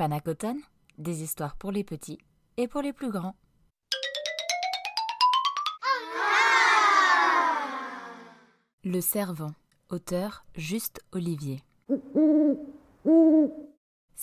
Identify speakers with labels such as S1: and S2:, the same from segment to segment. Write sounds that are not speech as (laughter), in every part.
S1: Panacotone, des histoires pour les petits et pour les plus grands. Le Servant, auteur Juste Olivier.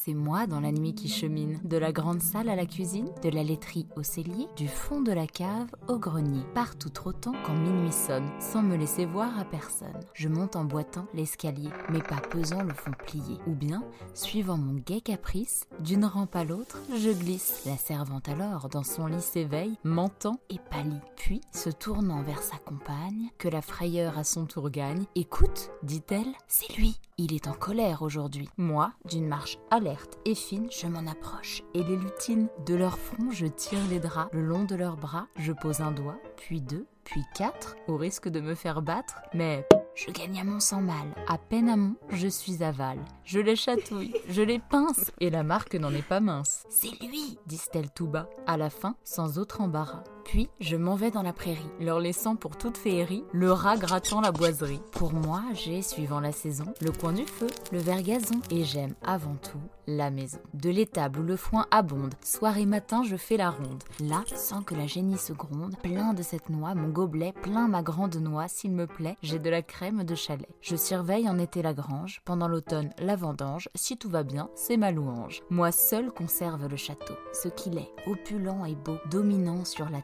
S1: C'est moi dans la nuit qui chemine, de la grande salle à la cuisine, de la laiterie au cellier, du fond de la cave au grenier, partout trottant quand minuit sonne, sans me laisser voir à personne. Je monte en boitant l'escalier, mes pas pesants le font plier. Ou bien, suivant mon gai caprice, d'une rampe à l'autre, je glisse. La servante alors, dans son lit s'éveille, m'entend et pâlit. Puis, se tournant vers sa compagne, que la frayeur à son tour gagne, écoute, dit-elle, c'est lui. Il est en colère aujourd'hui. Moi, d'une marche alerte et fine, je m'en approche et les lutine. De leur front, je tire les draps. Le long de leurs bras, je pose un doigt, puis deux, puis quatre, au risque de me faire battre. Mais je gagne à mon sang mal. À peine amont, je suis aval. Je les chatouille, (laughs) je les pince, et la marque n'en est pas mince. C'est lui, disent-elles tout bas, à la fin, sans autre embarras. Puis je m'en vais dans la prairie, leur laissant pour toute féerie le rat grattant la boiserie. Pour moi, j'ai, suivant la saison, le coin du feu, le vert gazon, et j'aime avant tout la maison. De l'étable où le foin abonde, soir et matin je fais la ronde. Là, sans que la génisse gronde, plein de cette noix, mon gobelet, plein ma grande noix, s'il me plaît, j'ai de la crème de chalet. Je surveille en été la grange, pendant l'automne la vendange, si tout va bien, c'est ma louange. Moi seul conserve le château, ce qu'il est, opulent et beau, dominant sur la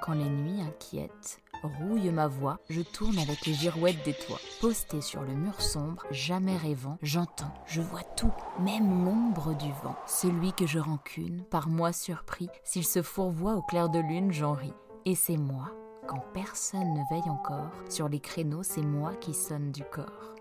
S1: Quand les nuits inquiètes rouille ma voix, je tourne avec les girouettes des toits. Posté sur le mur sombre, jamais rêvant, j'entends, je vois tout, même l'ombre du vent. Celui que je rancune, par moi surpris, s'il se fourvoie au clair de lune, j'en ris. Et c'est moi, quand personne ne veille encore, sur les créneaux, c'est moi qui sonne du corps.